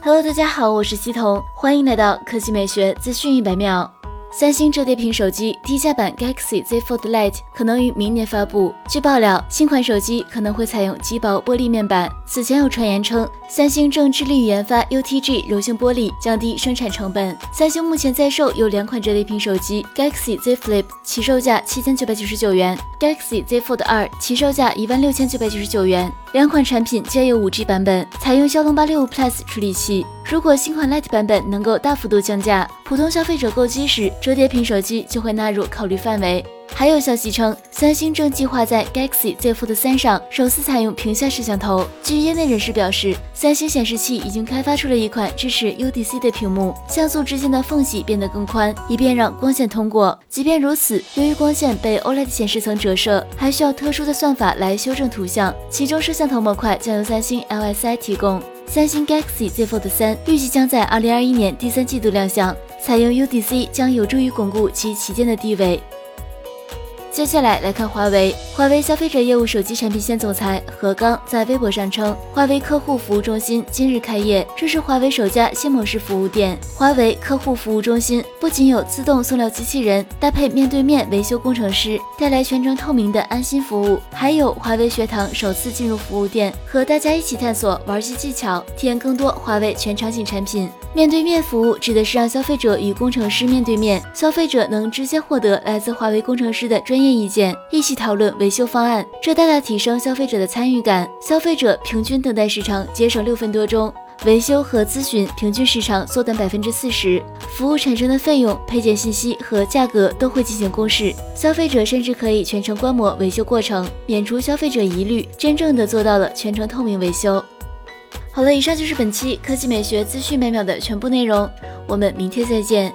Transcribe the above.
Hello，大家好，我是西彤，欢迎来到科技美学资讯一百秒。三星折叠屏手机低价版 Galaxy Z Fold Lite 可能于明年发布。据爆料，新款手机可能会采用极薄玻璃面板。此前有传言称，三星正致力于研发 UTG 柔性玻璃，降低生产成本。三星目前在售有两款折叠屏手机：Galaxy Z Flip，起售价七千九百九十九元；Galaxy Z Fold 二，起售价一万六千九百九十九元。两款产品皆有 5G 版本，采用骁龙八六五 Plus 处理器。如果新款 Lite 版本能够大幅度降价，普通消费者购机时，折叠屏手机就会纳入考虑范围。还有消息称，三星正计划在 Galaxy Z Fold 三上首次采用屏下摄像头。据业内人士表示，三星显示器已经开发出了一款支持 UDC 的屏幕，像素之间的缝隙变得更宽，以便让光线通过。即便如此，由于光线被 OLED 显示层折射，还需要特殊的算法来修正图像，其中摄像头模块将由三星 LSI 提供。三星 Galaxy Z Fold 三预计将在2021年第三季度亮相，采用 UDC 将有助于巩固其旗舰的地位。接下来来看华为。华为消费者业务手机产品线总裁何刚在微博上称，华为客户服务中心今日开业，这是华为首家新模式服务店。华为客户服务中心不仅有自动送料机器人，搭配面对面维修工程师，带来全程透明的安心服务，还有华为学堂首次进入服务店，和大家一起探索玩机技巧，体验更多华为全场景产品。面对面服务指的是让消费者与工程师面对面，消费者能直接获得来自华为工程师的专专业意见，一起讨论维修方案，这大大提升消费者的参与感。消费者平均等待时长节省六分多钟，维修和咨询平均时长缩短百分之四十，服务产生的费用、配件信息和价格都会进行公示，消费者甚至可以全程观摩维修过程，免除消费者疑虑，真正的做到了全程透明维修。好了，以上就是本期科技美学资讯每秒的全部内容，我们明天再见。